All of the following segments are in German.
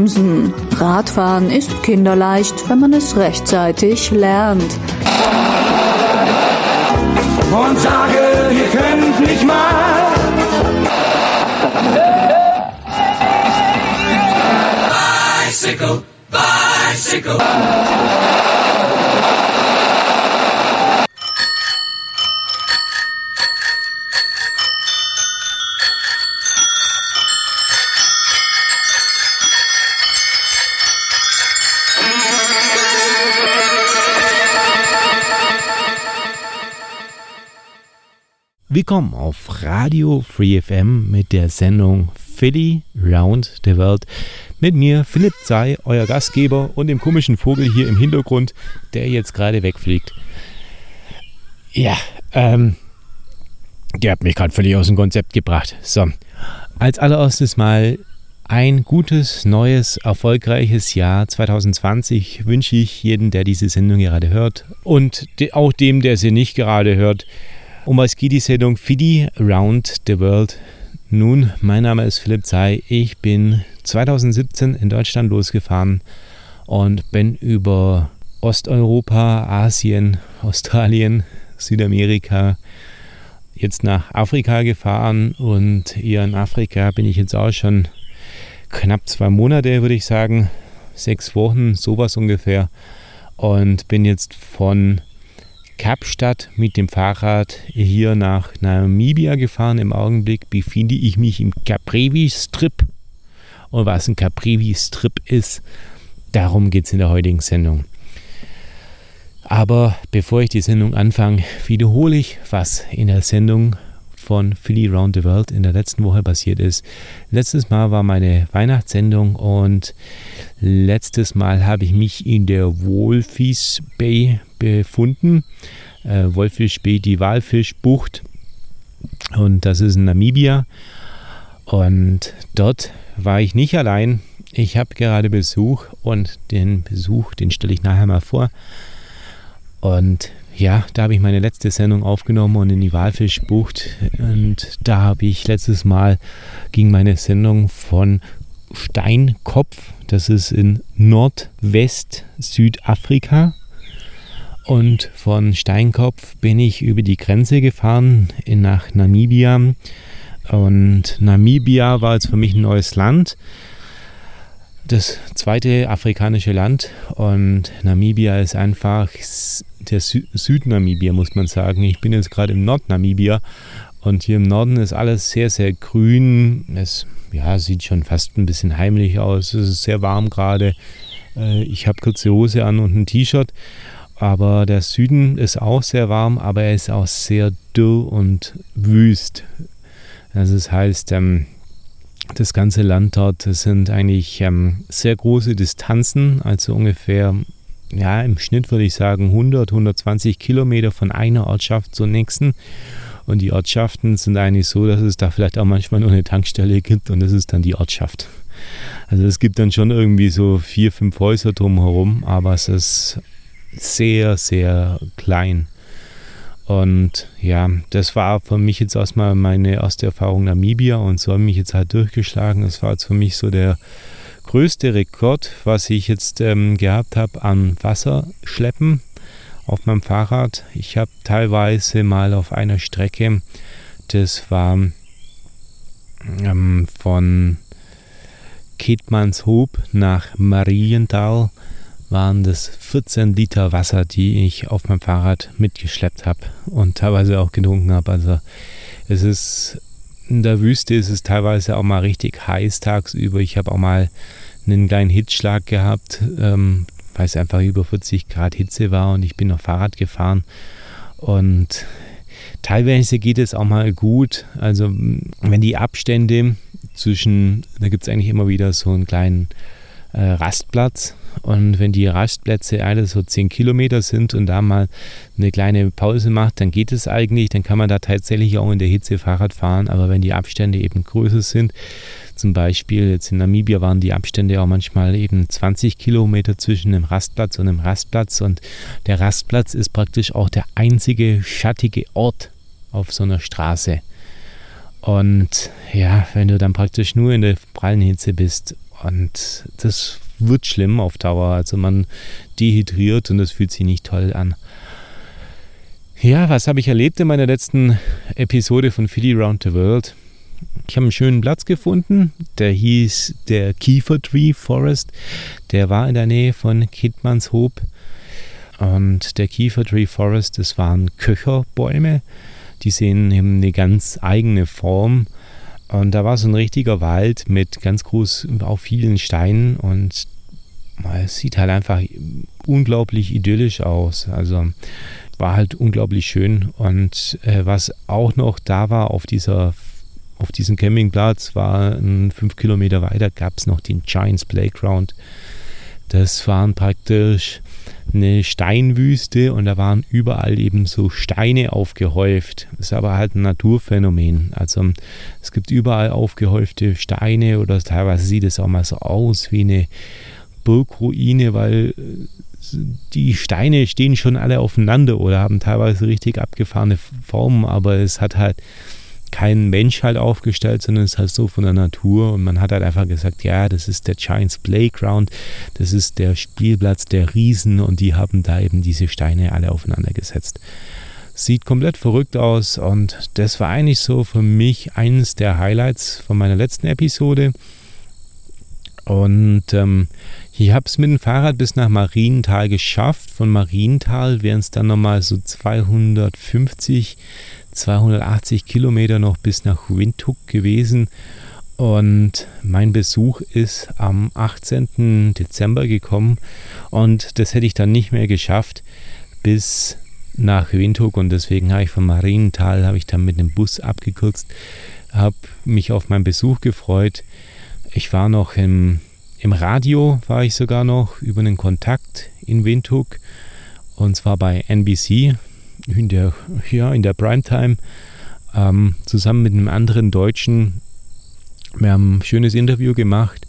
bremsen. Radfahren ist kinderleicht, wenn man es rechtzeitig lernt. Und sage, ihr könnt nicht mal. Bicycle, bicycle. Willkommen auf Radio Free FM mit der Sendung Philly Round the World. Mit mir Philipp Zei, euer Gastgeber und dem komischen Vogel hier im Hintergrund, der jetzt gerade wegfliegt. Ja, ähm, der hat mich gerade völlig aus dem Konzept gebracht. So, als allererstes mal ein gutes, neues, erfolgreiches Jahr 2020 wünsche ich jedem, der diese Sendung gerade hört und auch dem, der sie nicht gerade hört. Um was geht die Sendung Fidi Around the World? Nun, mein Name ist Philipp Zei. Ich bin 2017 in Deutschland losgefahren und bin über Osteuropa, Asien, Australien, Südamerika jetzt nach Afrika gefahren und hier in Afrika bin ich jetzt auch schon knapp zwei Monate, würde ich sagen, sechs Wochen, sowas ungefähr und bin jetzt von Kapstadt mit dem Fahrrad hier nach Namibia gefahren. Im Augenblick befinde ich mich im Caprivi-Strip. Und was ein Caprivi-Strip ist, darum geht es in der heutigen Sendung. Aber bevor ich die Sendung anfange, wiederhole ich, was in der Sendung von Philly Round the World in der letzten Woche passiert ist. Letztes Mal war meine Weihnachtssendung und letztes Mal habe ich mich in der Wolfies Bay befunden. Äh, Wolfisch Bay, die Walfischbucht. Und das ist in Namibia. Und dort war ich nicht allein. Ich habe gerade Besuch und den Besuch, den stelle ich nachher mal vor. Und ja, da habe ich meine letzte Sendung aufgenommen und in die Walfischbucht. Und da habe ich letztes Mal ging meine Sendung von Steinkopf, das ist in Nordwest Südafrika. Und von Steinkopf bin ich über die Grenze gefahren nach Namibia. Und Namibia war jetzt für mich ein neues Land das zweite afrikanische Land und Namibia ist einfach der Sü Südnamibia, muss man sagen. Ich bin jetzt gerade im Nordnamibia und hier im Norden ist alles sehr, sehr grün. Es ja, sieht schon fast ein bisschen heimlich aus. Es ist sehr warm gerade. Äh, ich habe kurze Hose an und ein T-Shirt. Aber der Süden ist auch sehr warm, aber er ist auch sehr dürr und wüst. Also das heißt, ähm, das ganze Land dort sind eigentlich ähm, sehr große Distanzen, also ungefähr, ja, im Schnitt würde ich sagen 100, 120 Kilometer von einer Ortschaft zur nächsten. Und die Ortschaften sind eigentlich so, dass es da vielleicht auch manchmal nur eine Tankstelle gibt und das ist dann die Ortschaft. Also es gibt dann schon irgendwie so vier, fünf Häuser drumherum, aber es ist sehr, sehr klein. Und ja, das war für mich jetzt erstmal meine erste Erfahrung Namibia und so habe ich mich jetzt halt durchgeschlagen. Das war jetzt für mich so der größte Rekord, was ich jetzt ähm, gehabt habe an Wasserschleppen auf meinem Fahrrad. Ich habe teilweise mal auf einer Strecke, das war ähm, von Ketmanshoop nach Marienthal, waren das 14 Liter Wasser, die ich auf meinem Fahrrad mitgeschleppt habe und teilweise auch getrunken habe. Also es ist in der Wüste ist es teilweise auch mal richtig heiß tagsüber. Ich habe auch mal einen kleinen Hitzschlag gehabt, ähm, weil es einfach über 40 Grad Hitze war und ich bin noch Fahrrad gefahren und teilweise geht es auch mal gut. Also wenn die Abstände zwischen, da gibt es eigentlich immer wieder so einen kleinen äh, Rastplatz und wenn die Rastplätze alle so 10 Kilometer sind und da mal eine kleine Pause macht, dann geht es eigentlich. Dann kann man da tatsächlich auch in der Hitze Fahrrad fahren. Aber wenn die Abstände eben größer sind, zum Beispiel jetzt in Namibia waren die Abstände auch manchmal eben 20 Kilometer zwischen einem Rastplatz und einem Rastplatz. Und der Rastplatz ist praktisch auch der einzige schattige Ort auf so einer Straße. Und ja, wenn du dann praktisch nur in der prallen Hitze bist Und das wird schlimm auf Dauer. Also man dehydriert und das fühlt sich nicht toll an. Ja, was habe ich erlebt in meiner letzten Episode von Philly Round the World? Ich habe einen schönen Platz gefunden, der hieß der Kiefer Tree Forest. Der war in der Nähe von Kidmanshoop. Und der Kiefer Tree Forest, das waren Köcherbäume. Die sehen eben eine ganz eigene Form. Und da war so ein richtiger Wald mit ganz groß, auch vielen Steinen und es sieht halt einfach unglaublich idyllisch aus. Also war halt unglaublich schön. Und äh, was auch noch da war auf dieser auf diesem Campingplatz war fünf Kilometer weiter gab es noch den Giants Playground. Das waren praktisch eine Steinwüste und da waren überall eben so Steine aufgehäuft. Das ist aber halt ein Naturphänomen. Also es gibt überall aufgehäufte Steine oder teilweise sieht es auch mal so aus wie eine Burgruine, weil äh, die Steine stehen schon alle aufeinander oder haben teilweise richtig abgefahrene Formen, aber es hat halt kein Mensch halt aufgestellt, sondern es ist halt so von der Natur und man hat halt einfach gesagt, ja, das ist der Giants Playground, das ist der Spielplatz der Riesen und die haben da eben diese Steine alle aufeinander gesetzt. Sieht komplett verrückt aus und das war eigentlich so für mich eines der Highlights von meiner letzten Episode. Und ähm, ich habe es mit dem Fahrrad bis nach Marienthal geschafft. Von Marienthal wären es dann nochmal so 250 280 Kilometer noch bis nach Windhoek gewesen. Und mein Besuch ist am 18. Dezember gekommen und das hätte ich dann nicht mehr geschafft bis nach Windhoek und deswegen habe ich von Marienthal habe ich dann mit dem Bus abgekürzt, habe mich auf meinen Besuch gefreut. Ich war noch im, im Radio, war ich sogar noch über einen Kontakt in Windhoek und zwar bei NBC, in der, ja, in der Primetime ähm, zusammen mit einem anderen Deutschen. Wir haben ein schönes Interview gemacht.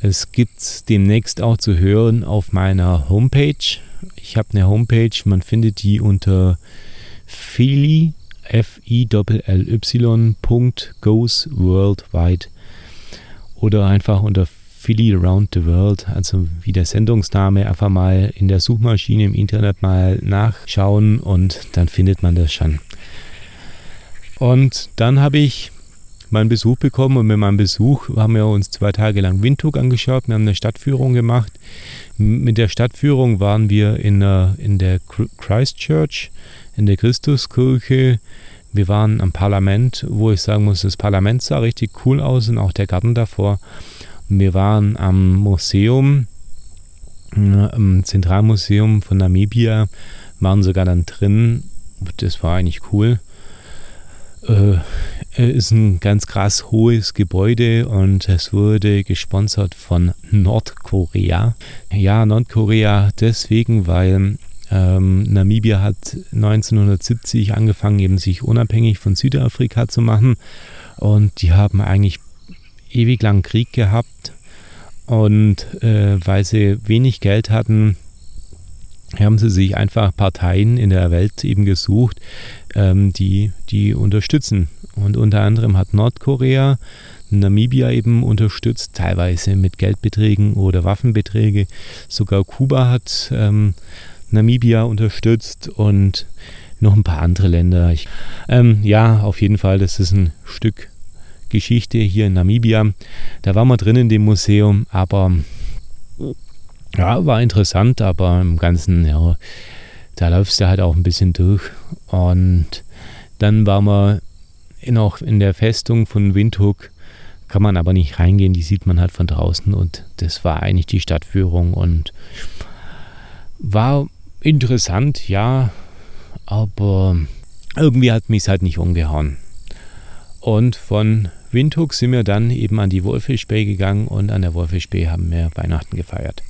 Es gibt demnächst auch zu hören auf meiner Homepage. Ich habe eine Homepage, man findet die unter Philly, f i l l y goes worldwide oder einfach unter Philly Around the World, also wie der Sendungsname, einfach mal in der Suchmaschine im Internet mal nachschauen und dann findet man das schon. Und dann habe ich meinen Besuch bekommen und mit meinem Besuch haben wir uns zwei Tage lang Windhoek angeschaut. Wir haben eine Stadtführung gemacht. Mit der Stadtführung waren wir in der, in der Christchurch, in der Christuskirche. Wir waren am Parlament, wo ich sagen muss, das Parlament sah richtig cool aus und auch der Garten davor. Wir waren am Museum, im Zentralmuseum von Namibia, waren sogar dann drin. Das war eigentlich cool. Äh, ist ein ganz krass hohes Gebäude und es wurde gesponsert von Nordkorea. Ja, Nordkorea deswegen, weil ähm, Namibia hat 1970 angefangen, eben sich unabhängig von Südafrika zu machen und die haben eigentlich ewig lang Krieg gehabt und äh, weil sie wenig Geld hatten, haben sie sich einfach Parteien in der Welt eben gesucht, ähm, die die unterstützen. Und unter anderem hat Nordkorea Namibia eben unterstützt, teilweise mit Geldbeträgen oder Waffenbeträge. Sogar Kuba hat ähm, Namibia unterstützt und noch ein paar andere Länder. Ich, ähm, ja, auf jeden Fall, das ist ein Stück Geschichte hier in Namibia. Da waren wir drin in dem Museum, aber ja, war interessant, aber im Ganzen, ja, da läufst du halt auch ein bisschen durch. Und dann waren wir noch in der Festung von Windhoek, kann man aber nicht reingehen, die sieht man halt von draußen und das war eigentlich die Stadtführung und war interessant, ja, aber irgendwie hat mich es halt nicht umgehauen. Und von Windhoek sind wir dann eben an die Wolfish Bay gegangen und an der Wolfish Bay haben wir Weihnachten gefeiert.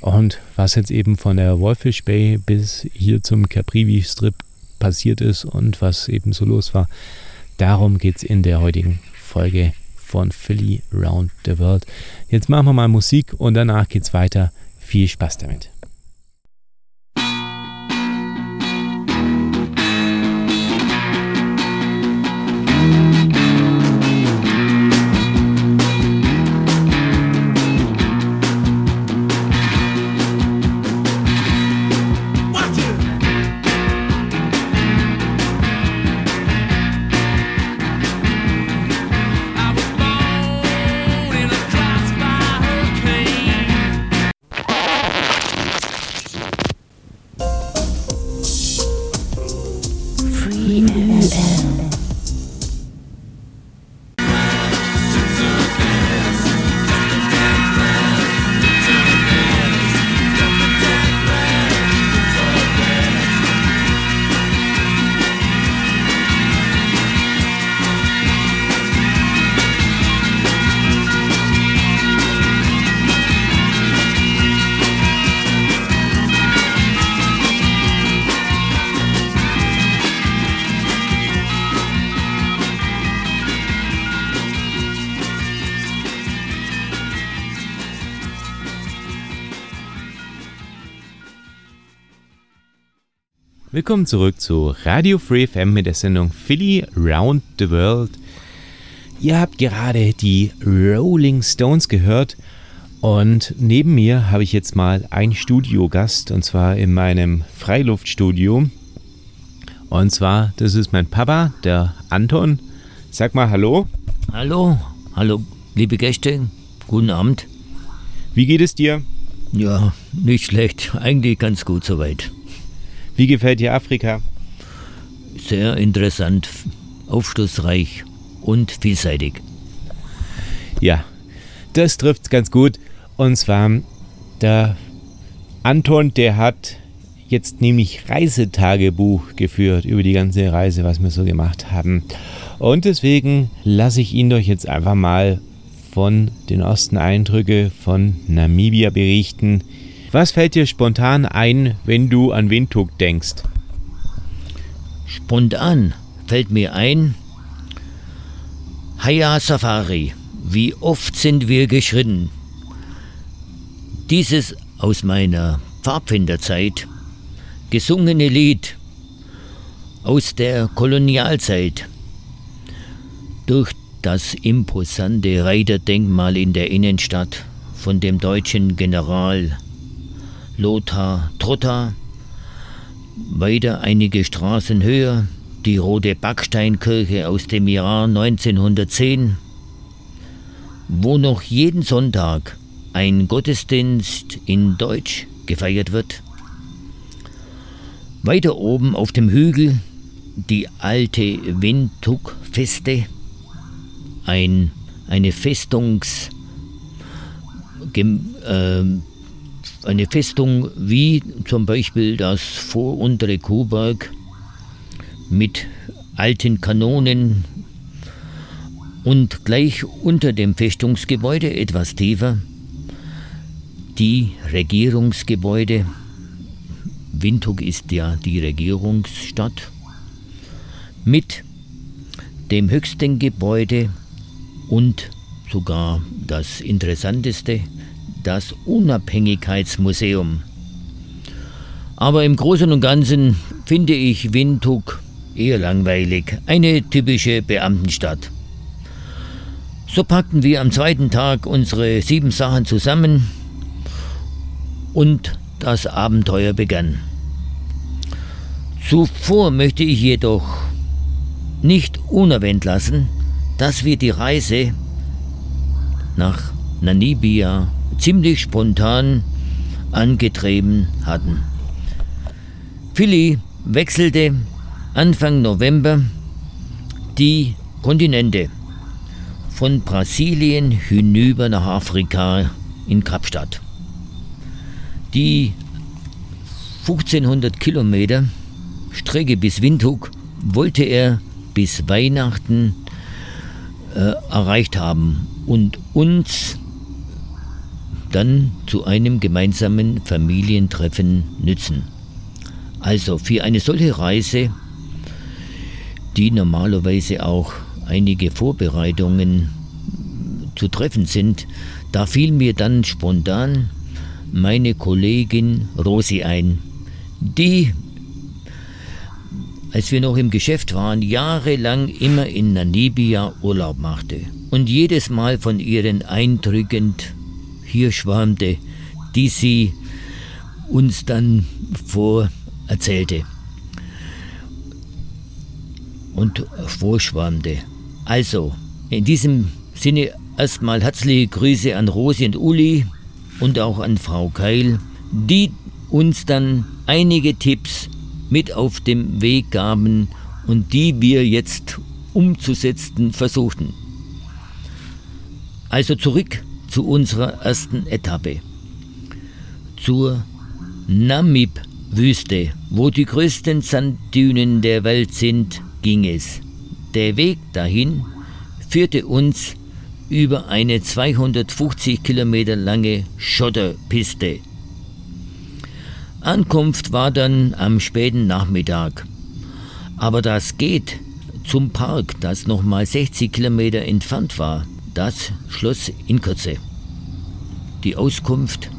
Und was jetzt eben von der Wolfish Bay bis hier zum Caprivi Strip passiert ist und was eben so los war, darum geht es in der heutigen Folge von Philly Round the World. Jetzt machen wir mal Musik und danach geht es weiter. Viel Spaß damit. Willkommen zurück zu Radio Free FM mit der Sendung Philly Round the World. Ihr habt gerade die Rolling Stones gehört und neben mir habe ich jetzt mal einen Studiogast und zwar in meinem Freiluftstudio. Und zwar, das ist mein Papa, der Anton. Sag mal Hallo. Hallo, hallo, liebe Gäste, guten Abend. Wie geht es dir? Ja, nicht schlecht, eigentlich ganz gut soweit. Wie gefällt dir Afrika? Sehr interessant, aufschlussreich und vielseitig. Ja, das trifft ganz gut. Und zwar der Anton, der hat jetzt nämlich Reisetagebuch geführt über die ganze Reise, was wir so gemacht haben. Und deswegen lasse ich ihn doch jetzt einfach mal von den ersten Eindrücken von Namibia berichten. Was fällt dir spontan ein, wenn du an Windhoek denkst? Spontan fällt mir ein, Haya Safari, wie oft sind wir geschritten. Dieses aus meiner Pfadfinderzeit gesungene Lied aus der Kolonialzeit durch das imposante Reiterdenkmal in der Innenstadt von dem deutschen General Lothar Trotter, weiter einige Straßen höher die rote Backsteinkirche aus dem Jahr 1910, wo noch jeden Sonntag ein Gottesdienst in Deutsch gefeiert wird. Weiter oben auf dem Hügel die alte Windhoek-Feste, ein, eine Festungs... Äh, eine Festung wie zum Beispiel das voruntere Kuhberg mit alten Kanonen und gleich unter dem Festungsgebäude etwas tiefer die Regierungsgebäude. Windhoek ist ja die Regierungsstadt mit dem höchsten Gebäude und sogar das interessanteste, das Unabhängigkeitsmuseum. Aber im Großen und Ganzen finde ich Windhoek eher langweilig, eine typische Beamtenstadt. So packten wir am zweiten Tag unsere sieben Sachen zusammen und das Abenteuer begann. Zuvor möchte ich jedoch nicht unerwähnt lassen, dass wir die Reise nach Namibia ziemlich spontan angetrieben hatten. Philly wechselte Anfang November die Kontinente von Brasilien hinüber nach Afrika in Kapstadt. Die 1500 Kilometer Strecke bis Windhoek wollte er bis Weihnachten äh, erreicht haben und uns dann zu einem gemeinsamen Familientreffen nützen. Also für eine solche Reise die normalerweise auch einige Vorbereitungen zu treffen sind, da fiel mir dann spontan meine Kollegin Rosi ein, die, als wir noch im Geschäft waren, jahrelang immer in Namibia Urlaub machte und jedes Mal von ihren Eindrücken hier schwärmte, die sie uns dann vorerzählte und vorschwärmte. Also, in diesem Sinne erstmal herzliche Grüße an Rosi und Uli und auch an Frau Keil, die uns dann einige Tipps mit auf dem Weg gaben und die wir jetzt umzusetzen versuchten. Also zurück zu unserer ersten Etappe. Zur Namib-Wüste, wo die größten Sanddünen der Welt sind, ging es. Der Weg dahin führte uns über eine 250 Kilometer lange Schotterpiste. Ankunft war dann am späten Nachmittag. Aber das geht zum Park, das nochmal 60 Kilometer entfernt war. Das schloss in Kürze. Die Auskunft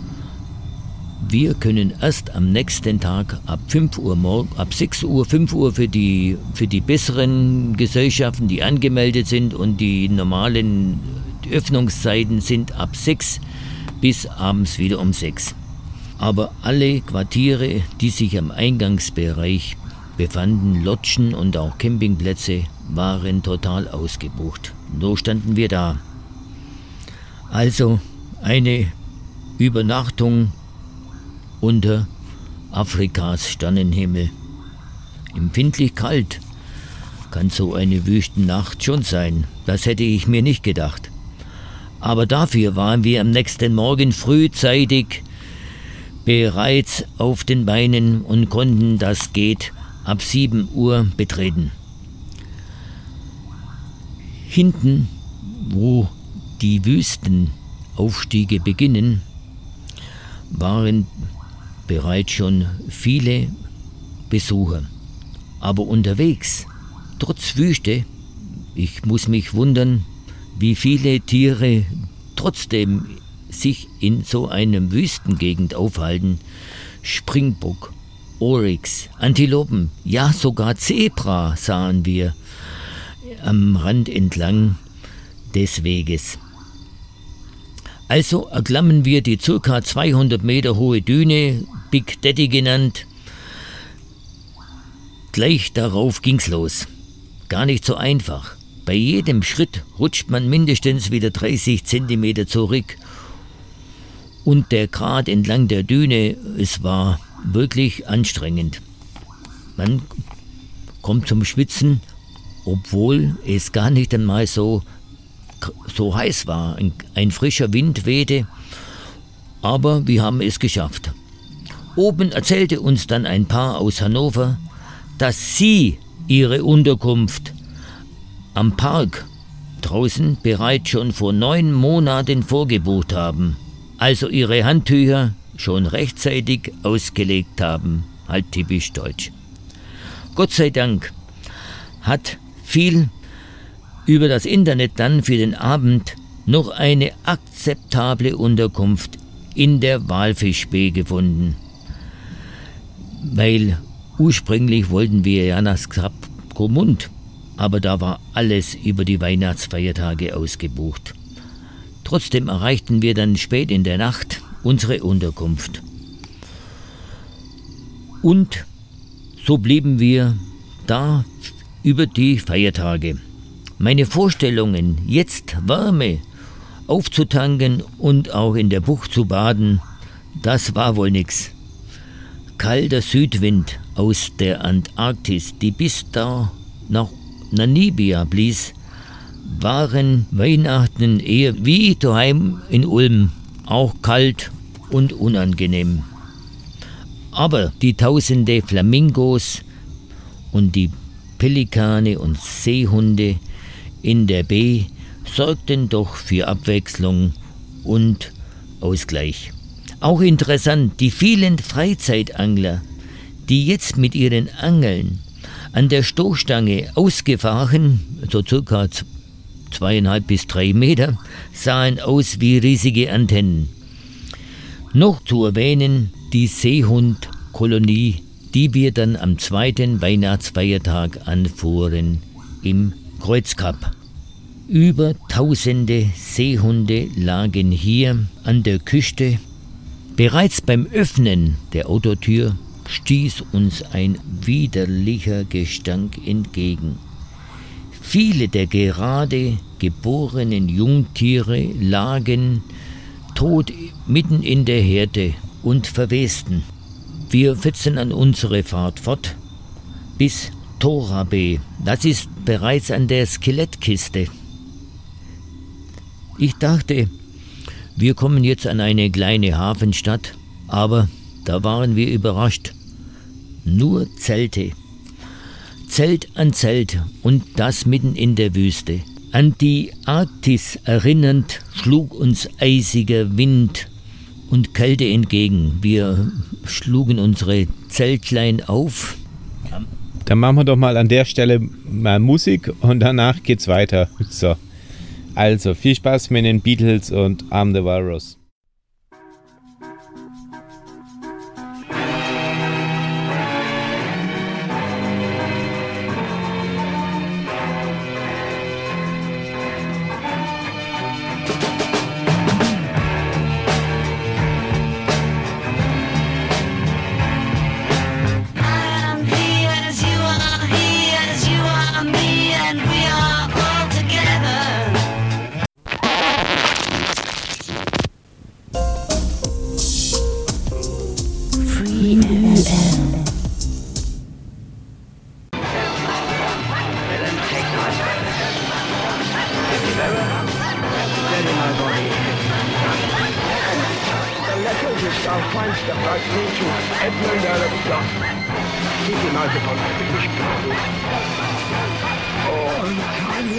wir können erst am nächsten Tag ab 5 Uhr morgen, ab 6 Uhr, 5 Uhr für die, für die besseren Gesellschaften, die angemeldet sind und die normalen Öffnungszeiten sind ab 6 bis abends wieder um 6. Aber alle Quartiere, die sich am Eingangsbereich befanden, Lodgen und auch Campingplätze, waren total ausgebucht. So standen wir da. Also eine Übernachtung unter Afrikas Sternenhimmel. Empfindlich kalt kann so eine Wüstennacht schon sein. Das hätte ich mir nicht gedacht. Aber dafür waren wir am nächsten Morgen frühzeitig bereits auf den Beinen und konnten das Gate ab 7 Uhr betreten. Hinten, wo die Wüstenaufstiege beginnen, waren bereits schon viele Besucher. Aber unterwegs, trotz Wüste, ich muss mich wundern, wie viele Tiere trotzdem sich in so einem Wüstengegend aufhalten. Springbock, Oryx, Antilopen, ja sogar Zebra sahen wir am Rand entlang des Weges. Also erklammen wir die ca. 200 Meter hohe Düne, Big Daddy genannt. Gleich darauf ging's los. Gar nicht so einfach. Bei jedem Schritt rutscht man mindestens wieder 30 Zentimeter zurück. Und der Grat entlang der Düne, es war wirklich anstrengend. Man kommt zum Schwitzen, obwohl es gar nicht einmal so so heiß war. Ein, ein frischer Wind wehte, aber wir haben es geschafft. Oben erzählte uns dann ein Paar aus Hannover, dass sie ihre Unterkunft am Park draußen bereits schon vor neun Monaten vorgebucht haben, also ihre Handtücher schon rechtzeitig ausgelegt haben, halt typisch deutsch. Gott sei Dank hat viel über das Internet dann für den Abend noch eine akzeptable Unterkunft in der Walfischbee gefunden. Weil ursprünglich wollten wir ja nach Grabkomund, aber da war alles über die Weihnachtsfeiertage ausgebucht. Trotzdem erreichten wir dann spät in der Nacht unsere Unterkunft. Und so blieben wir da über die Feiertage. Meine Vorstellungen, jetzt Wärme aufzutanken und auch in der Bucht zu baden, das war wohl nix. Kalter Südwind aus der Antarktis, die bis da nach Namibia blies, waren Weihnachten eher wie daheim in Ulm, auch kalt und unangenehm. Aber die tausende Flamingos und die Pelikane und Seehunde, in der B sorgten doch für Abwechslung und Ausgleich. Auch interessant, die vielen Freizeitangler, die jetzt mit ihren Angeln an der Stoßstange ausgefahren, so circa zweieinhalb bis drei Meter, sahen aus wie riesige Antennen. Noch zu erwähnen die Seehundkolonie, die wir dann am zweiten Weihnachtsfeiertag anfuhren im Kreuzkap. Über tausende Seehunde lagen hier an der Küste. Bereits beim Öffnen der Autotür stieß uns ein widerlicher Gestank entgegen. Viele der gerade geborenen Jungtiere lagen tot mitten in der Herde und verwesten. Wir fetzen an unsere Fahrt fort bis Torabe. Das ist bereits an der Skelettkiste. Ich dachte, wir kommen jetzt an eine kleine Hafenstadt, aber da waren wir überrascht. Nur Zelte. Zelt an Zelt und das mitten in der Wüste. An die Arktis erinnernd schlug uns eisiger Wind und Kälte entgegen. Wir schlugen unsere Zeltlein auf dann machen wir doch mal an der Stelle mal Musik und danach geht's weiter. So. Also, viel Spaß mit den Beatles und I'm the Virus. Pokémon eigentlich Oh, keine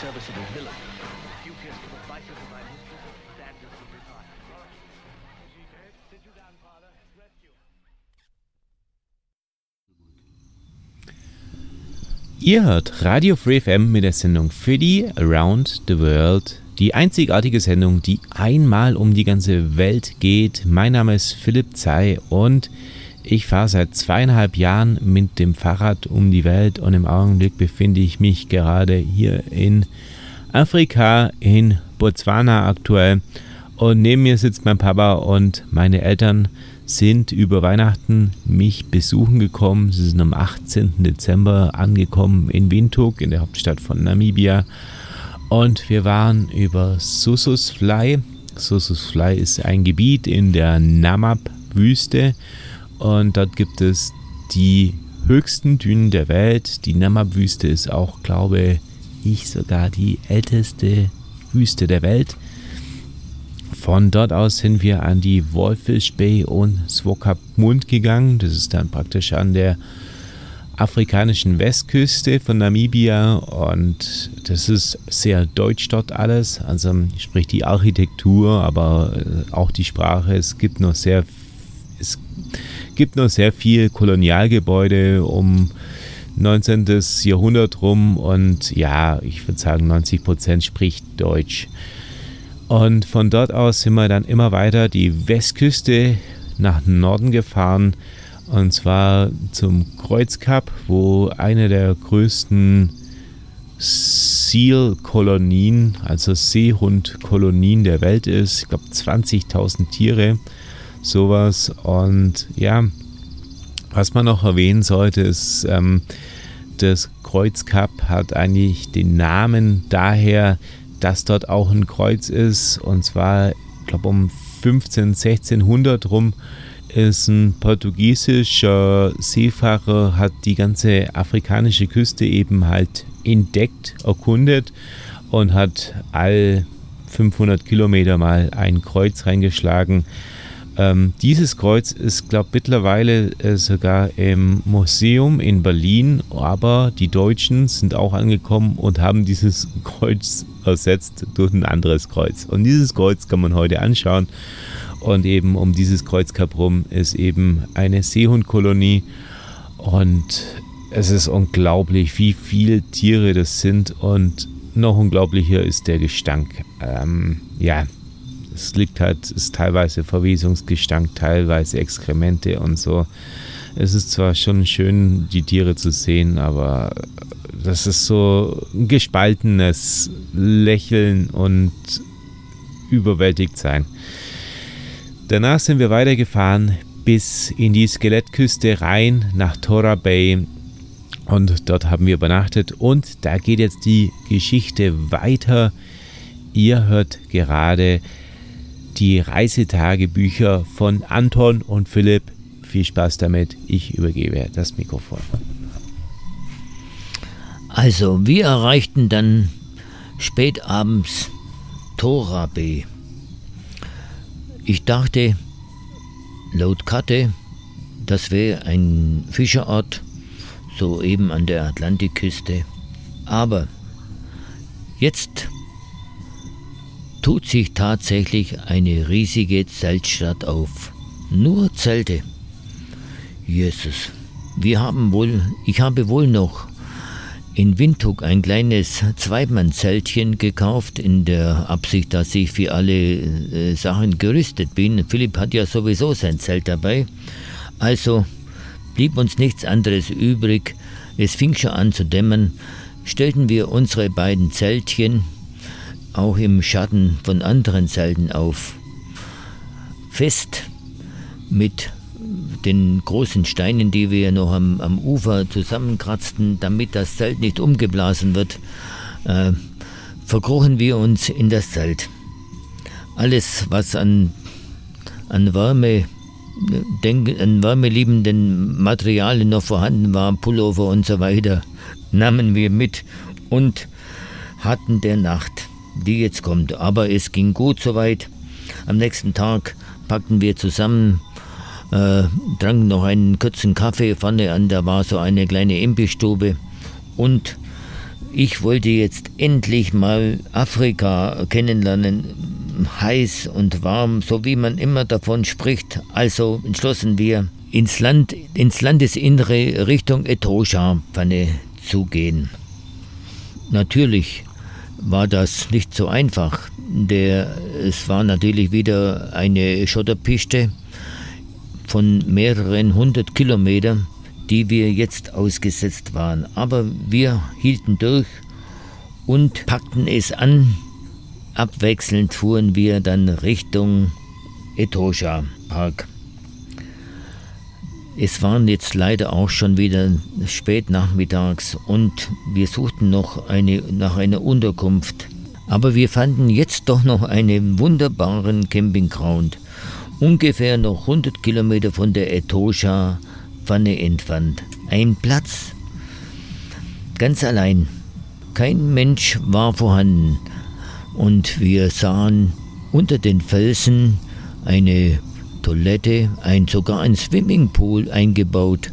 Serviceable villain. Few pierced with a Ihr hört Radio Free FM mit der Sendung Fiddy Around the World. Die einzigartige Sendung, die einmal um die ganze Welt geht. Mein Name ist Philipp Zei und ich fahre seit zweieinhalb Jahren mit dem Fahrrad um die Welt und im Augenblick befinde ich mich gerade hier in Afrika, in Botswana aktuell. Und neben mir sitzt mein Papa und meine Eltern sind über Weihnachten mich besuchen gekommen. Sie sind am 18. Dezember angekommen in Windhoek, in der Hauptstadt von Namibia. Und wir waren über Sussusfly. Sussusfly ist ein Gebiet in der Namab-Wüste. Und dort gibt es die höchsten Dünen der Welt. Die Namab-Wüste ist auch, glaube ich, sogar die älteste Wüste der Welt. Von dort aus sind wir an die Wolfish Bay und Swakopmund gegangen. Das ist dann praktisch an der afrikanischen Westküste von Namibia und das ist sehr deutsch dort alles. Also sprich die Architektur, aber äh, auch die Sprache. Es gibt noch sehr, es gibt noch sehr viel Kolonialgebäude um 19. Jahrhundert rum und ja, ich würde sagen 90 Prozent spricht Deutsch. Und von dort aus sind wir dann immer weiter die Westküste nach Norden gefahren und zwar zum Kreuzkap, wo eine der größten Seal-Kolonien, also Seehundkolonien der Welt ist. Ich glaube 20.000 Tiere, sowas. Und ja, was man noch erwähnen sollte, ist, ähm, das Kreuzkap hat eigentlich den Namen daher, dass dort auch ein Kreuz ist. Und zwar, ich glaube, um 15, 1600 rum ist ein portugiesischer Seefahrer, hat die ganze afrikanische Küste eben halt entdeckt, erkundet und hat all 500 Kilometer mal ein Kreuz reingeschlagen. Ähm, dieses Kreuz ist, glaube ich, mittlerweile äh, sogar im Museum in Berlin, aber die Deutschen sind auch angekommen und haben dieses Kreuz ersetzt durch ein anderes Kreuz. Und dieses Kreuz kann man heute anschauen. Und eben um dieses Kreuzkap rum ist eben eine Seehundkolonie. Und es ist unglaublich, wie viele Tiere das sind. Und noch unglaublicher ist der Gestank. Ähm, ja, es liegt halt, ist teilweise Verwesungsgestank, teilweise Exkremente und so. Es ist zwar schon schön, die Tiere zu sehen, aber das ist so ein gespaltenes Lächeln und überwältigt sein. Danach sind wir weitergefahren bis in die Skelettküste rein nach Tora Bay und dort haben wir übernachtet und da geht jetzt die Geschichte weiter. Ihr hört gerade die Reisetagebücher von Anton und Philipp. Viel Spaß damit. Ich übergebe das Mikrofon. Also, wir erreichten dann spätabends Tora Bay. Ich dachte, laut Karte, das wäre ein Fischerort, so eben an der Atlantikküste. Aber jetzt tut sich tatsächlich eine riesige Zeltstadt auf. Nur Zelte. Jesus, wir haben wohl, ich habe wohl noch in Windhoek ein kleines Zweimannzeltchen gekauft, in der Absicht, dass ich für alle äh, Sachen gerüstet bin. Philipp hat ja sowieso sein Zelt dabei. Also blieb uns nichts anderes übrig. Es fing schon an zu dämmern. Stellten wir unsere beiden Zeltchen auch im Schatten von anderen Zelten auf. Fest mit den großen Steinen, die wir noch am, am Ufer zusammenkratzten, damit das Zelt nicht umgeblasen wird, äh, verkrochen wir uns in das Zelt. Alles, was an, an Wärme denk, an wärmeliebenden Materialien noch vorhanden waren, Pullover und so weiter, nahmen wir mit und hatten der Nacht, die jetzt kommt. Aber es ging gut soweit. Am nächsten Tag packten wir zusammen, äh, tranken noch einen kurzen Kaffee. Vorne an, da war so eine kleine Imbissstube. Und ich wollte jetzt endlich mal Afrika kennenlernen, heiß und warm, so wie man immer davon spricht. Also entschlossen wir, ins, Land, ins Landesinnere Richtung Etosha-Pfanne zu gehen. Natürlich war das nicht so einfach. Der, es war natürlich wieder eine Schotterpiste von mehreren hundert Kilometern die wir jetzt ausgesetzt waren. Aber wir hielten durch und packten es an. Abwechselnd fuhren wir dann Richtung Etosha Park. Es waren jetzt leider auch schon wieder spät nachmittags und wir suchten noch eine, nach einer Unterkunft. Aber wir fanden jetzt doch noch einen wunderbaren Campingground, ungefähr noch 100 Kilometer von der Etosha Pfanne entfernt. Ein Platz. Ganz allein. Kein Mensch war vorhanden. Und wir sahen unter den Felsen eine Toilette, ein, sogar ein Swimmingpool eingebaut.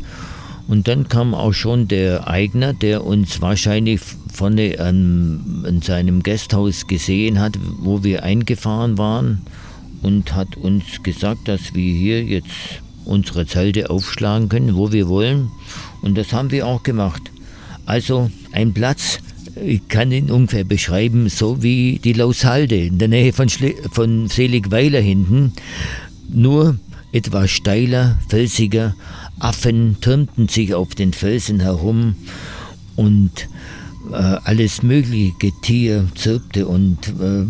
Und dann kam auch schon der Eigner, der uns wahrscheinlich vorne an, an seinem Gasthaus gesehen hat, wo wir eingefahren waren und hat uns gesagt, dass wir hier jetzt unsere Zelte aufschlagen können, wo wir wollen. Und das haben wir auch gemacht. Also ein Platz, ich kann ihn ungefähr beschreiben, so wie die Laushalde in der Nähe von, Schli von Seligweiler hinten. Nur etwas steiler, felsiger. Affen türmten sich auf den Felsen herum und äh, alles mögliche Getier zirpte und äh,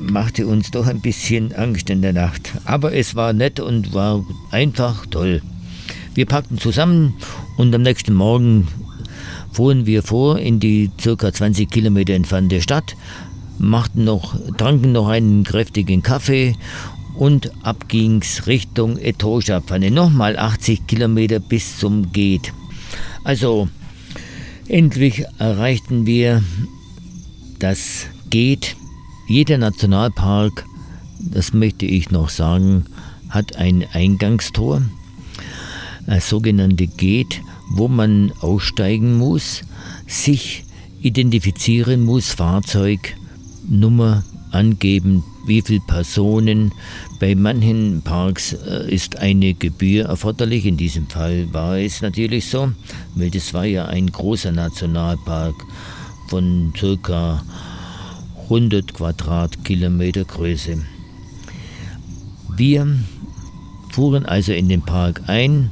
machte uns doch ein bisschen Angst in der Nacht. Aber es war nett und war einfach toll. Wir packten zusammen und am nächsten Morgen fuhren wir vor in die circa 20 Kilometer entfernte Stadt, machten noch, tranken noch einen kräftigen Kaffee und ab ging's Richtung Etosha-Pfanne. Nochmal 80 Kilometer bis zum Geht. Also endlich erreichten wir das Geht jeder Nationalpark, das möchte ich noch sagen, hat ein Eingangstor, ein sogenannte Gate, wo man aussteigen muss, sich identifizieren muss, Fahrzeug, Nummer angeben, wie viele Personen. Bei manchen Parks äh, ist eine Gebühr erforderlich. In diesem Fall war es natürlich so, weil das war ja ein großer Nationalpark von circa 100 Quadratkilometer Größe. Wir fuhren also in den Park ein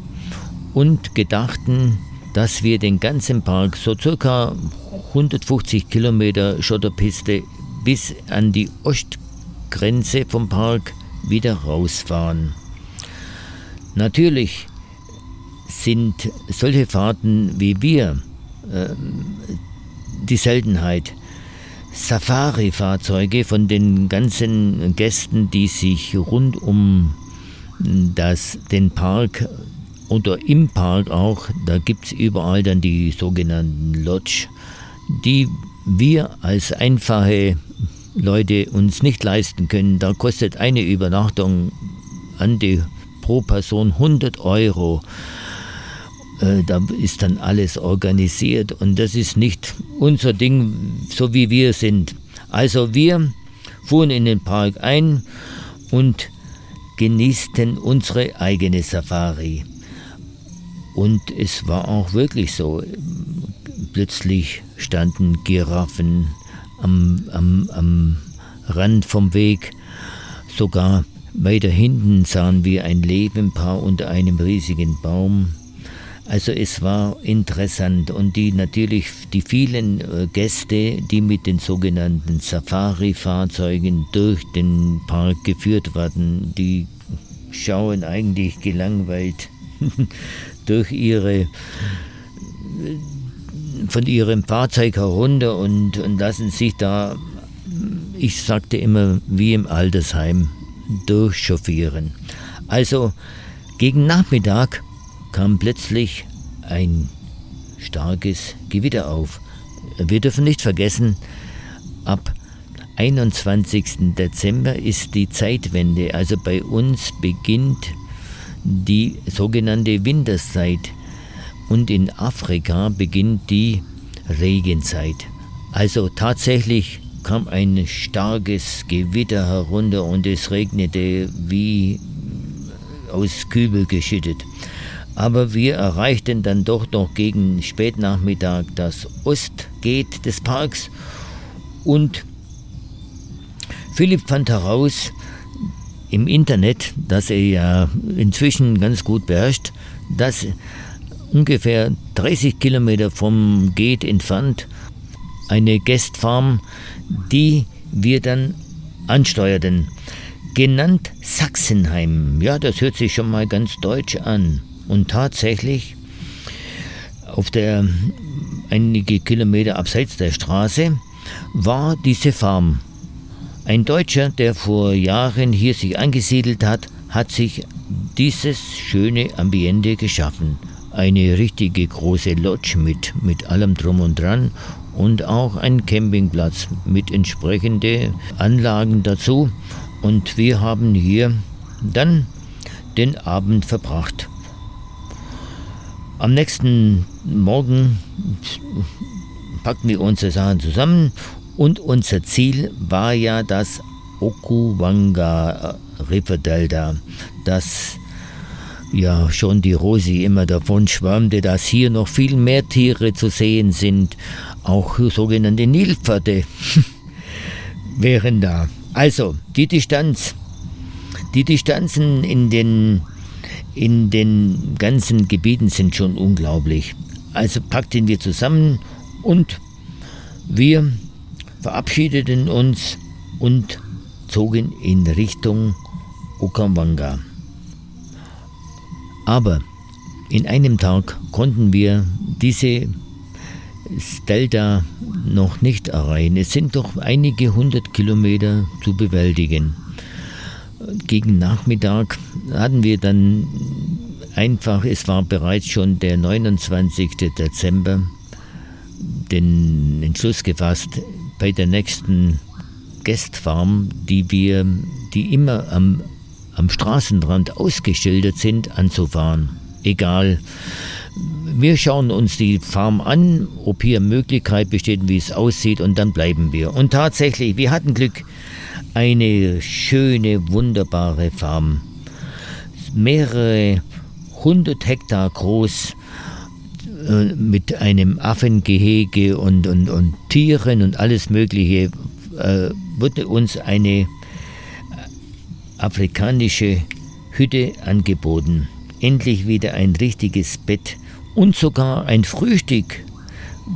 und gedachten, dass wir den ganzen Park, so circa 150 Kilometer Schotterpiste bis an die Ostgrenze vom Park wieder rausfahren. Natürlich sind solche Fahrten wie wir äh, die Seltenheit. Safari-Fahrzeuge von den ganzen Gästen, die sich rund um das, den Park oder im Park auch, da gibt es überall dann die sogenannten Lodge, die wir als einfache Leute uns nicht leisten können. Da kostet eine Übernachtung an die pro Person 100 Euro. Äh, da ist dann alles organisiert und das ist nicht unser Ding, so wie wir sind. Also wir fuhren in den Park ein und genießten unsere eigene Safari. Und es war auch wirklich so. Plötzlich standen Giraffen am, am, am Rand vom Weg. Sogar weiter hinten sahen wir ein Lebenpaar unter einem riesigen Baum. Also es war interessant und die natürlich die vielen äh, Gäste, die mit den sogenannten Safari-Fahrzeugen durch den Park geführt werden, die schauen eigentlich gelangweilt durch ihre von ihrem Fahrzeug herunter und, und lassen sich da, ich sagte immer, wie im Altersheim durchchauffieren. Also gegen Nachmittag kam plötzlich ein starkes Gewitter auf. Wir dürfen nicht vergessen, ab 21. Dezember ist die Zeitwende, also bei uns beginnt die sogenannte Winterszeit und in Afrika beginnt die Regenzeit. Also tatsächlich kam ein starkes Gewitter herunter und es regnete wie aus Kübel geschüttet. Aber wir erreichten dann doch noch gegen Spätnachmittag das Ostgate des Parks und Philipp fand heraus im Internet, das er ja inzwischen ganz gut beherrscht, dass ungefähr 30 Kilometer vom Gate entfernt eine Guestfarm, die wir dann ansteuerten, genannt Sachsenheim. Ja, das hört sich schon mal ganz deutsch an. Und tatsächlich, auf der einige Kilometer abseits der Straße, war diese Farm. Ein Deutscher, der vor Jahren hier sich angesiedelt hat, hat sich dieses schöne Ambiente geschaffen. Eine richtige große Lodge mit, mit allem drum und dran und auch ein Campingplatz mit entsprechenden Anlagen dazu. Und wir haben hier dann den Abend verbracht. Am nächsten Morgen packten wir unsere Sachen zusammen und unser Ziel war ja das Okuwanga River Delta, das ja schon die Rosi immer davon schwärmte, dass hier noch viel mehr Tiere zu sehen sind auch sogenannte Nilpferde wären da. Also, die Distanz, die Distanzen in den, in den ganzen Gebieten sind schon unglaublich. Also packten wir zusammen und wir verabschiedeten uns und zogen in Richtung Okawanga. Aber in einem Tag konnten wir diese Delta noch nicht erreichen. Es sind doch einige hundert Kilometer zu bewältigen. Gegen Nachmittag hatten wir dann einfach, es war bereits schon der 29. Dezember, den Entschluss gefasst, bei der nächsten Guestfarm, die wir, die immer am, am Straßenrand ausgeschildert sind, anzufahren. Egal, wir schauen uns die Farm an, ob hier Möglichkeit besteht, wie es aussieht und dann bleiben wir. Und tatsächlich, wir hatten Glück. Eine schöne, wunderbare Farm. Mehrere hundert Hektar groß äh, mit einem Affengehege und, und, und Tieren und alles Mögliche äh, wurde uns eine afrikanische Hütte angeboten. Endlich wieder ein richtiges Bett und sogar ein Frühstück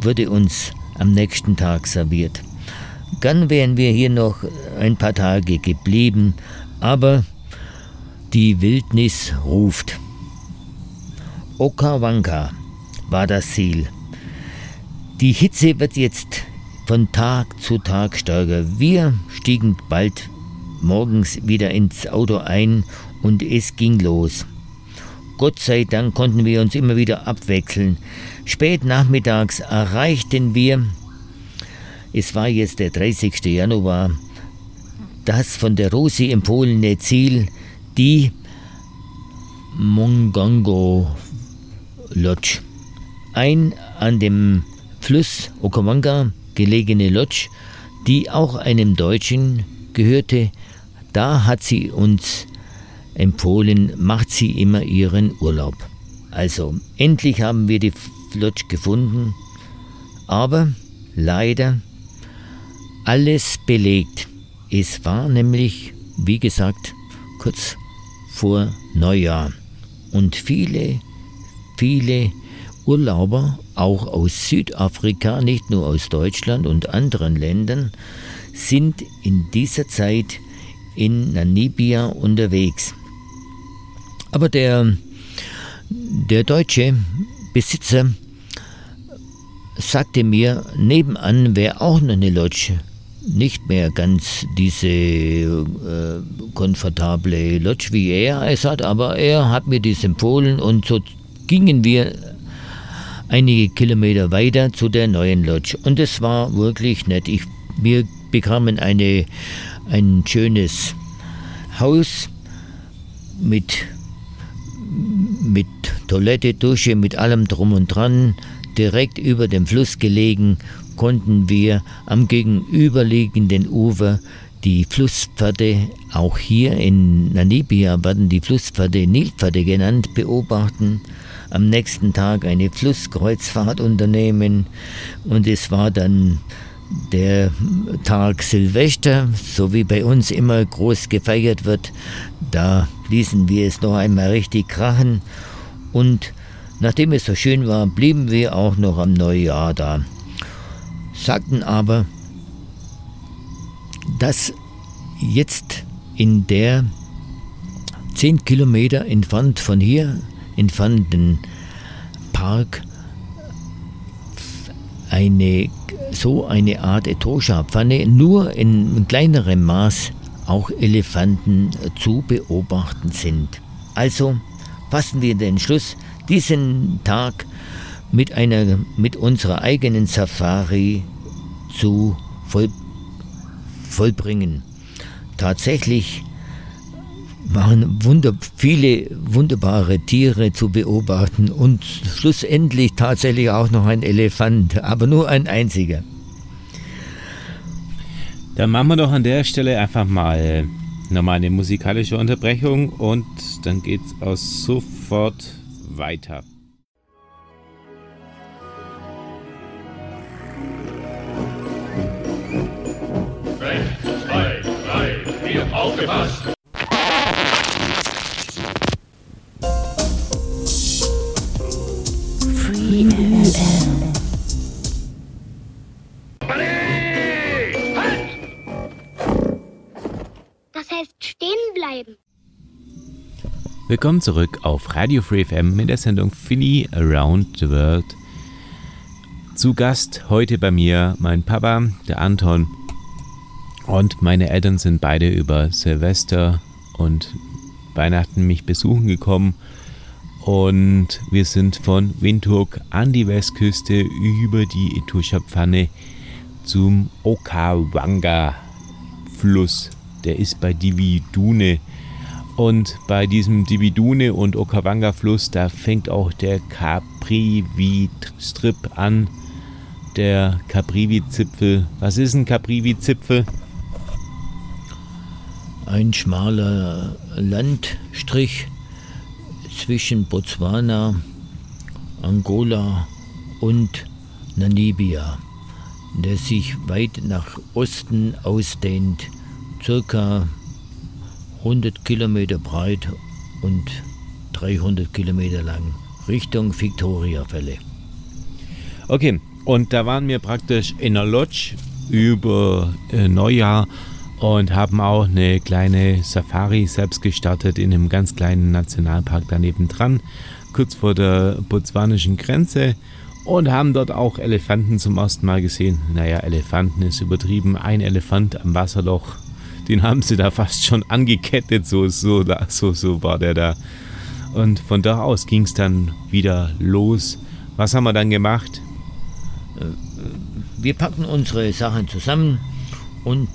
wurde uns am nächsten Tag serviert. Gern wären wir hier noch ein paar Tage geblieben, aber die Wildnis ruft. Okawanka war das Ziel. Die Hitze wird jetzt von Tag zu Tag stärker. Wir stiegen bald morgens wieder ins Auto ein und es ging los. Gott sei Dank konnten wir uns immer wieder abwechseln. Spät nachmittags erreichten wir, es war jetzt der 30. Januar, das von der Rosi empfohlene Ziel, die Mongongo Lodge. Ein an dem Fluss Okawanga gelegene Lodge, die auch einem Deutschen gehörte, da hat sie uns empfohlen, macht sie immer ihren Urlaub. Also, endlich haben wir die Lodge gefunden, aber leider alles belegt. Es war nämlich, wie gesagt, kurz vor Neujahr. Und viele, viele Urlauber, auch aus Südafrika, nicht nur aus Deutschland und anderen Ländern, sind in dieser Zeit in Namibia unterwegs. Aber der, der deutsche Besitzer sagte mir, nebenan wäre auch noch eine Lodge nicht mehr ganz diese äh, komfortable Lodge, wie er es hat, aber er hat mir dies empfohlen und so gingen wir einige Kilometer weiter zu der neuen Lodge und es war wirklich nett. Ich, wir bekamen eine, ein schönes Haus mit, mit Toilette, Dusche, mit allem drum und dran, direkt über dem Fluss gelegen, konnten wir am gegenüberliegenden Ufer die Flusspfade, auch hier in Namibia werden die Flusspfade Nilpfade genannt, beobachten. Am nächsten Tag eine Flusskreuzfahrt unternehmen und es war dann der Tag Silvester, so wie bei uns immer groß gefeiert wird. Da ließen wir es noch einmal richtig krachen und nachdem es so schön war, blieben wir auch noch am Neujahr da. Sagten aber, dass jetzt in der 10 Kilometer entfernt von hier entfernten Park eine so eine Art Etosha-Pfanne nur in kleinerem Maß auch Elefanten zu beobachten sind. Also fassen wir den Schluss, diesen Tag mit, einer, mit unserer eigenen Safari zu voll, vollbringen. Tatsächlich waren wunder, viele wunderbare Tiere zu beobachten und schlussendlich tatsächlich auch noch ein Elefant, aber nur ein einziger. Dann machen wir doch an der Stelle einfach mal nochmal eine musikalische Unterbrechung und dann geht's auch sofort weiter. Rechts, zwei, drei, vier, aufgepasst! Heißt stehen bleiben. Willkommen zurück auf Radio Free FM mit der Sendung Philly Around the World. Zu Gast heute bei mir mein Papa, der Anton. Und meine Eltern sind beide über Silvester und Weihnachten mich besuchen gekommen. Und wir sind von Windhoek an die Westküste über die Etosha-Pfanne zum Okawanga-Fluss. Der ist bei Dividune. Und bei diesem Dividune und Okawanga-Fluss, da fängt auch der Caprivi-Strip an. Der Caprivi-Zipfel. Was ist ein Caprivi-Zipfel? Ein schmaler Landstrich zwischen Botswana, Angola und Namibia, der sich weit nach Osten ausdehnt, circa 100 Kilometer breit und 300 Kilometer lang, Richtung Victoria-Fälle. Okay, und da waren wir praktisch in der Lodge über äh, Neujahr und haben auch eine kleine Safari selbst gestartet in einem ganz kleinen Nationalpark daneben dran, kurz vor der botswanischen Grenze und haben dort auch Elefanten zum ersten Mal gesehen. Naja, Elefanten ist übertrieben. Ein Elefant am Wasserloch, den haben sie da fast schon angekettet, so, so, so, so war der da. Und von da aus ging es dann wieder los. Was haben wir dann gemacht? Wir packten unsere Sachen zusammen und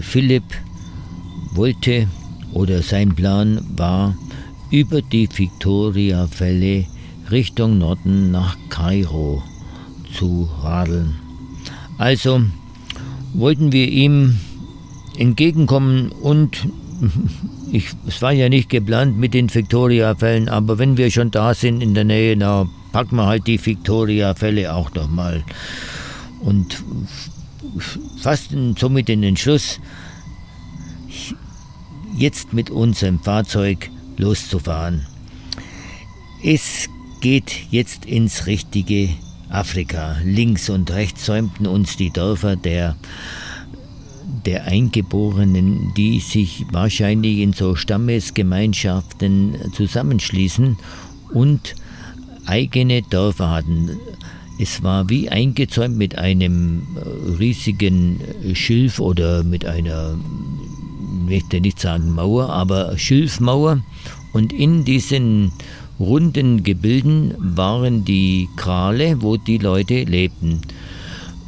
Philipp wollte oder sein Plan war, über die Victoria-Fälle Richtung Norden nach Kairo zu radeln. Also wollten wir ihm entgegenkommen und ich, es war ja nicht geplant mit den Victoria-Fällen, aber wenn wir schon da sind in der Nähe, na, packen wir halt die Victoria-Fälle auch nochmal. Und fassten somit den Entschluss, jetzt mit unserem Fahrzeug loszufahren. Es geht jetzt ins richtige Afrika. Links und rechts säumten uns die Dörfer der, der Eingeborenen, die sich wahrscheinlich in so Stammesgemeinschaften zusammenschließen und eigene Dörfer hatten. Es war wie eingezäumt mit einem äh, riesigen Schilf oder mit einer, ich möchte nicht sagen Mauer, aber Schilfmauer. Und in diesen runden Gebilden waren die Krale, wo die Leute lebten.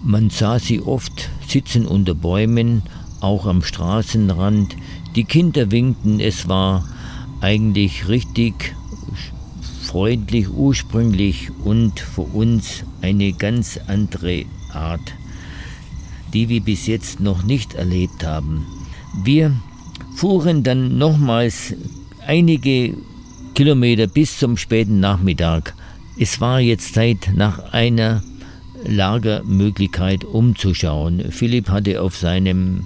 Man sah sie oft sitzen unter Bäumen, auch am Straßenrand. Die Kinder winkten, es war eigentlich richtig freundlich, ursprünglich und für uns eine ganz andere Art, die wir bis jetzt noch nicht erlebt haben. Wir fuhren dann nochmals einige Kilometer bis zum späten Nachmittag. Es war jetzt Zeit, nach einer Lagermöglichkeit umzuschauen. Philipp hatte auf seinem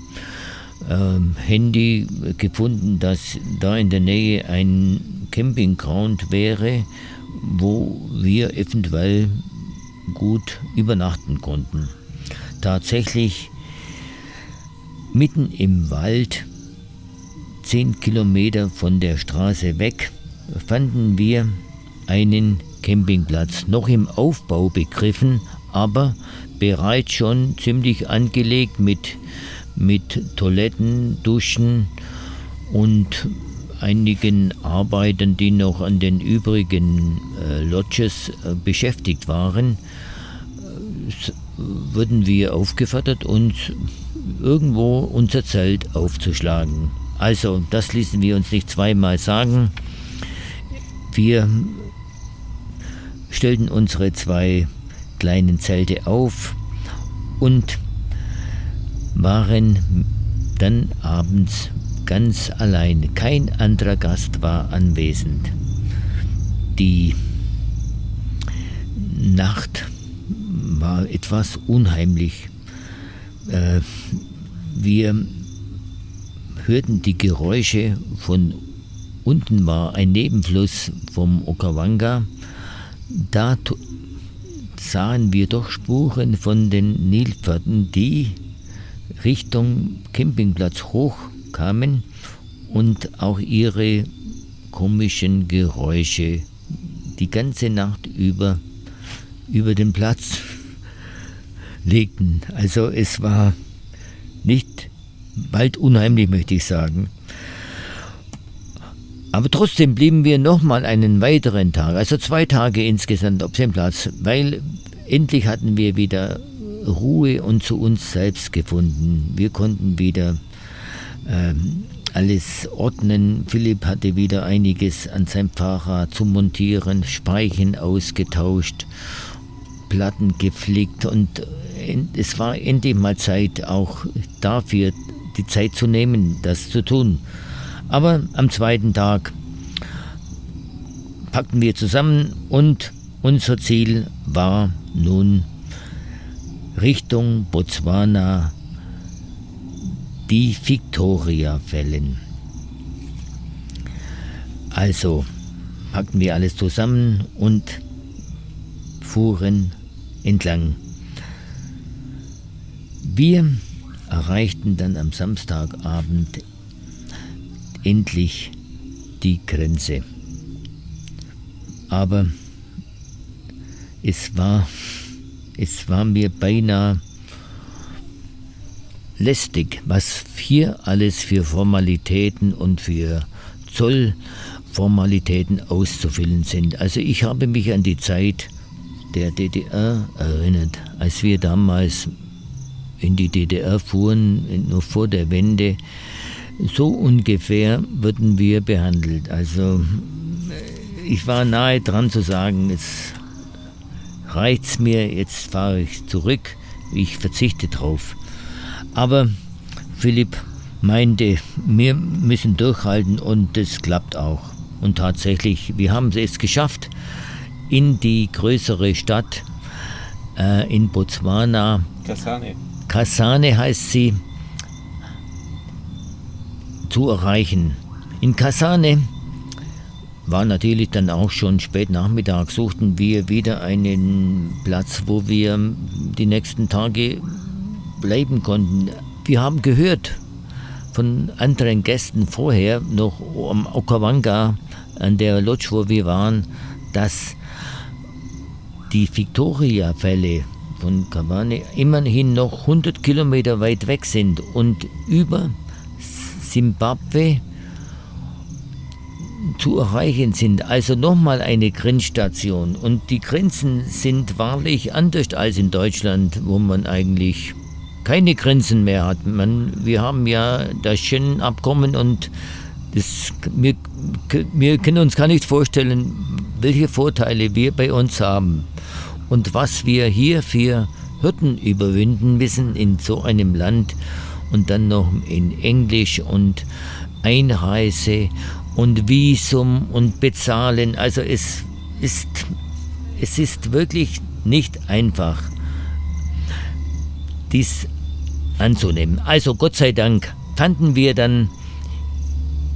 ähm, Handy gefunden, dass da in der Nähe ein Campingground wäre, wo wir eventuell gut übernachten konnten. Tatsächlich mitten im Wald, zehn Kilometer von der Straße weg, fanden wir einen Campingplatz, noch im Aufbau begriffen, aber bereits schon ziemlich angelegt mit, mit Toiletten, Duschen und einigen Arbeitern, die noch an den übrigen äh, Lodges äh, beschäftigt waren, wurden wir aufgefordert, uns irgendwo unser Zelt aufzuschlagen. Also, das ließen wir uns nicht zweimal sagen. Wir stellten unsere zwei kleinen Zelte auf und waren dann abends ganz allein. Kein anderer Gast war anwesend. Die Nacht war etwas unheimlich. Äh, wir hörten die Geräusche von unten war ein Nebenfluss vom Okawanga. Da sahen wir doch Spuren von den Nilpferden, die Richtung Campingplatz hochkamen und auch ihre komischen Geräusche die ganze Nacht über über den Platz legten. Also es war nicht bald unheimlich, möchte ich sagen. Aber trotzdem blieben wir nochmal einen weiteren Tag, also zwei Tage insgesamt auf dem Platz, weil endlich hatten wir wieder Ruhe und zu uns selbst gefunden. Wir konnten wieder ähm, alles ordnen. Philipp hatte wieder einiges an seinem Fahrrad zu montieren, Speichen ausgetauscht, Platten gepflegt und äh, es war endlich mal Zeit, auch dafür die Zeit zu nehmen, das zu tun. Aber am zweiten Tag packten wir zusammen und unser Ziel war nun Richtung Botswana die Victoria fällen. Also packten wir alles zusammen und fuhren entlang. Wir erreichten dann am Samstagabend endlich die Grenze. Aber es war, es war mir beinahe lästig, was hier alles für Formalitäten und für Zollformalitäten auszufüllen sind. Also ich habe mich an die Zeit der DDR erinnert, als wir damals in die DDR fuhren, nur vor der Wende, so ungefähr wurden wir behandelt. Also ich war nahe dran zu sagen, jetzt reicht's mir, jetzt fahre ich zurück, ich verzichte drauf. Aber Philipp meinte, wir müssen durchhalten und das klappt auch. Und tatsächlich, wir haben es geschafft, in die größere Stadt äh, in Botswana. Kasane. Kasane heißt sie, zu erreichen. In Kasane war natürlich dann auch schon spät Nachmittag, suchten wir wieder einen Platz, wo wir die nächsten Tage bleiben konnten. Wir haben gehört von anderen Gästen vorher, noch am Okawanga, an der Lodge, wo wir waren, dass die Victoria-Fälle von Kavane immerhin noch 100 Kilometer weit weg sind und über Simbabwe zu erreichen sind. Also nochmal eine Grenzstation. Und die Grenzen sind wahrlich anders als in Deutschland, wo man eigentlich keine Grenzen mehr hat. Man, wir haben ja das Schengen-Abkommen und das, wir, wir können uns gar nicht vorstellen, welche Vorteile wir bei uns haben und was wir hier für Hürden überwinden müssen in so einem Land und dann noch in Englisch und Einreise und Visum und Bezahlen. Also es ist, es ist wirklich nicht einfach, dies anzunehmen. Also Gott sei Dank fanden wir dann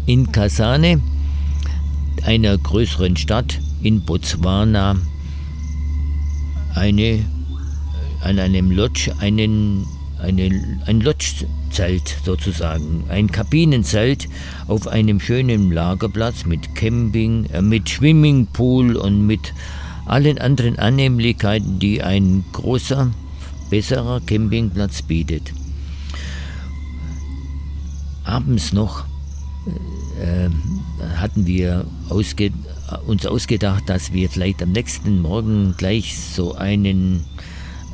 in Kasane, einer größeren Stadt in Botswana, eine, an einem Lodge einen, eine, ein Lodgezelt sozusagen, ein Kabinenzelt auf einem schönen Lagerplatz mit Camping, äh, mit Swimmingpool und mit allen anderen Annehmlichkeiten, die ein großer, besserer Campingplatz bietet. Abends noch äh, hatten wir ausge uns ausgedacht, dass wir vielleicht am nächsten Morgen gleich so einen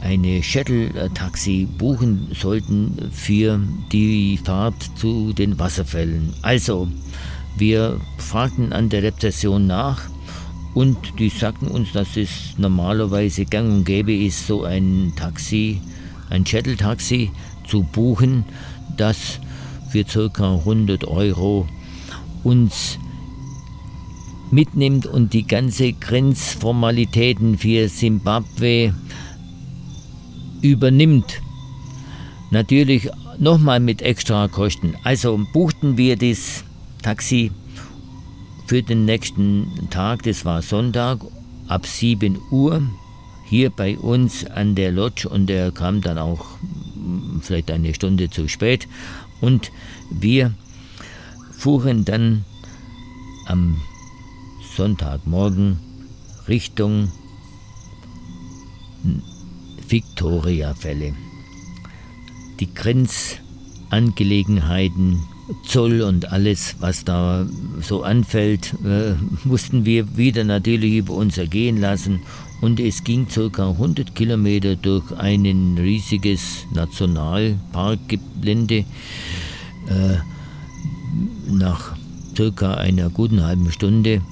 eine Shuttle-Taxi buchen sollten für die Fahrt zu den Wasserfällen. Also, wir fragten an der Rezeption nach und die sagten uns, dass es normalerweise gang und gäbe ist, so ein Taxi, ein Shuttle-Taxi zu buchen, das für ca. 100 Euro uns mitnimmt und die ganze Grenzformalitäten für Simbabwe übernimmt. Natürlich nochmal mit extra Kosten. Also buchten wir das Taxi für den nächsten Tag, das war Sonntag, ab 7 Uhr hier bei uns an der Lodge und er kam dann auch vielleicht eine Stunde zu spät und wir fuhren dann am Sonntagmorgen Richtung Victoria-Fälle. Die Grenzangelegenheiten, Zoll und alles, was da so anfällt, äh, mussten wir wieder natürlich über uns ergehen lassen. Und es ging ca. 100 Kilometer durch ein riesiges Nationalparkgelände. Äh, nach circa einer guten halben Stunde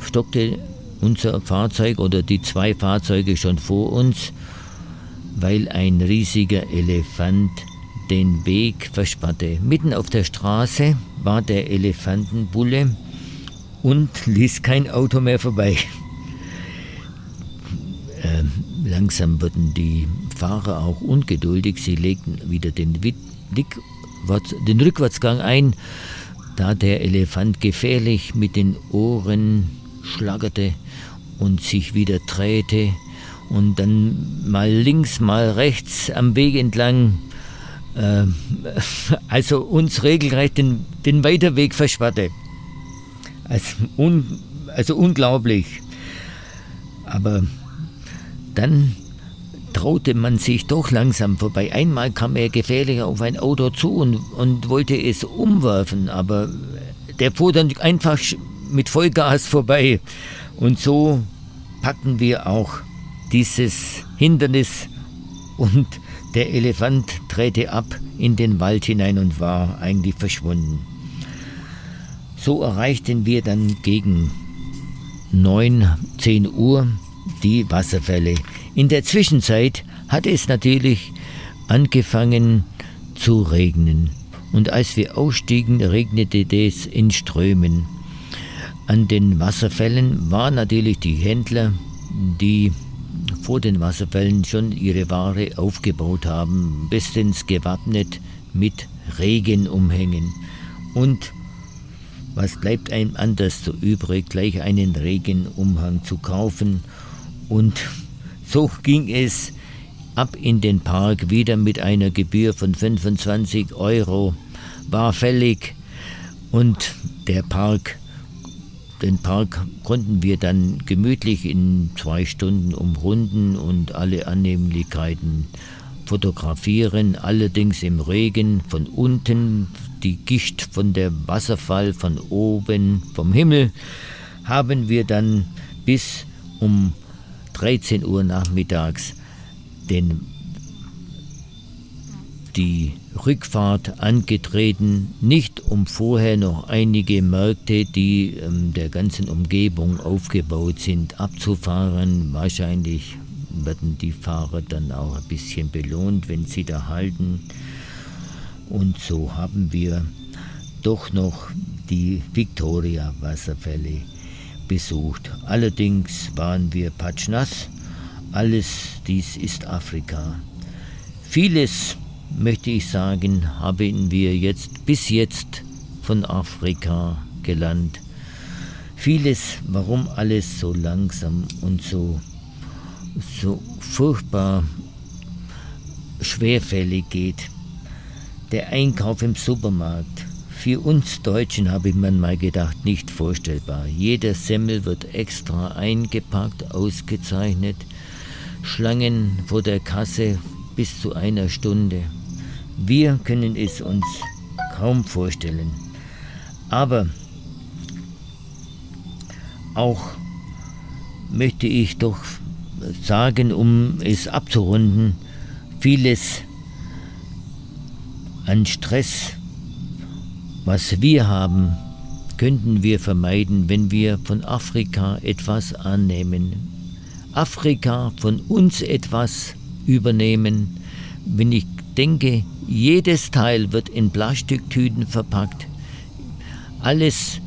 stockte unser Fahrzeug oder die zwei Fahrzeuge schon vor uns weil ein riesiger Elefant den Weg versperrte. Mitten auf der Straße war der Elefantenbulle und ließ kein Auto mehr vorbei. Ähm, langsam wurden die Fahrer auch ungeduldig. Sie legten wieder den, den Rückwärtsgang ein, da der Elefant gefährlich mit den Ohren schlagerte und sich wieder drehte und dann mal links, mal rechts am Weg entlang, äh, also uns regelrecht den, den Weiterweg versperrte. Also, un, also unglaublich. Aber dann traute man sich doch langsam vorbei. Einmal kam er gefährlich auf ein Auto zu und, und wollte es umwerfen, aber der fuhr dann einfach mit Vollgas vorbei. Und so packten wir auch dieses Hindernis und der Elefant drehte ab in den Wald hinein und war eigentlich verschwunden. So erreichten wir dann gegen 9, 10 Uhr die Wasserfälle. In der Zwischenzeit hatte es natürlich angefangen zu regnen. Und als wir ausstiegen, regnete es in Strömen. An den Wasserfällen waren natürlich die Händler, die vor den Wasserfällen schon ihre Ware aufgebaut haben, bestens gewappnet mit Regenumhängen. Und was bleibt einem anders so übrig, gleich einen Regenumhang zu kaufen? Und so ging es ab in den Park wieder mit einer Gebühr von 25 Euro, war fällig und der Park den Park konnten wir dann gemütlich in zwei Stunden umrunden und alle Annehmlichkeiten fotografieren, allerdings im Regen von unten, die Gicht von der Wasserfall von oben vom Himmel, haben wir dann bis um 13 Uhr nachmittags den, die Rückfahrt angetreten, nicht um vorher noch einige Märkte, die ähm, der ganzen Umgebung aufgebaut sind, abzufahren. Wahrscheinlich werden die Fahrer dann auch ein bisschen belohnt, wenn sie da halten. Und so haben wir doch noch die Victoria-Wasserfälle besucht. Allerdings waren wir patschnass. Alles dies ist Afrika. Vieles, möchte ich sagen, haben wir jetzt bis jetzt von Afrika gelernt. Vieles, warum alles so langsam und so, so furchtbar schwerfällig geht. Der Einkauf im Supermarkt, für uns Deutschen habe ich mir mal gedacht, nicht vorstellbar. Jeder Semmel wird extra eingepackt, ausgezeichnet. Schlangen vor der Kasse bis zu einer Stunde. Wir können es uns kaum vorstellen. Aber auch möchte ich doch sagen, um es abzurunden, vieles an Stress was wir haben, könnten wir vermeiden, wenn wir von Afrika etwas annehmen. Afrika von uns etwas übernehmen. Wenn ich denke, jedes Teil wird in Plastiktüten verpackt. Alles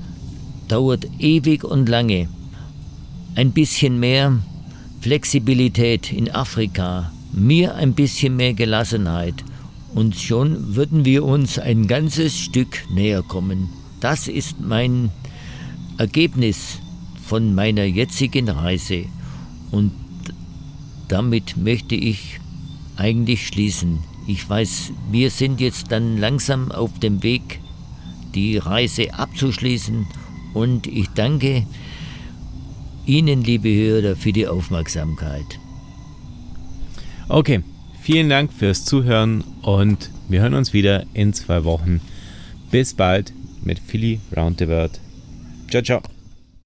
dauert ewig und lange. Ein bisschen mehr Flexibilität in Afrika, mir ein bisschen mehr Gelassenheit und schon würden wir uns ein ganzes Stück näher kommen. Das ist mein Ergebnis von meiner jetzigen Reise und damit möchte ich eigentlich schließen. Ich weiß, wir sind jetzt dann langsam auf dem Weg, die Reise abzuschließen und ich danke Ihnen, liebe Hörer, für die Aufmerksamkeit. Okay, Vielen Dank fürs Zuhören und wir hören uns wieder in zwei Wochen. Bis bald mit Philly Round the World. Ciao, ciao.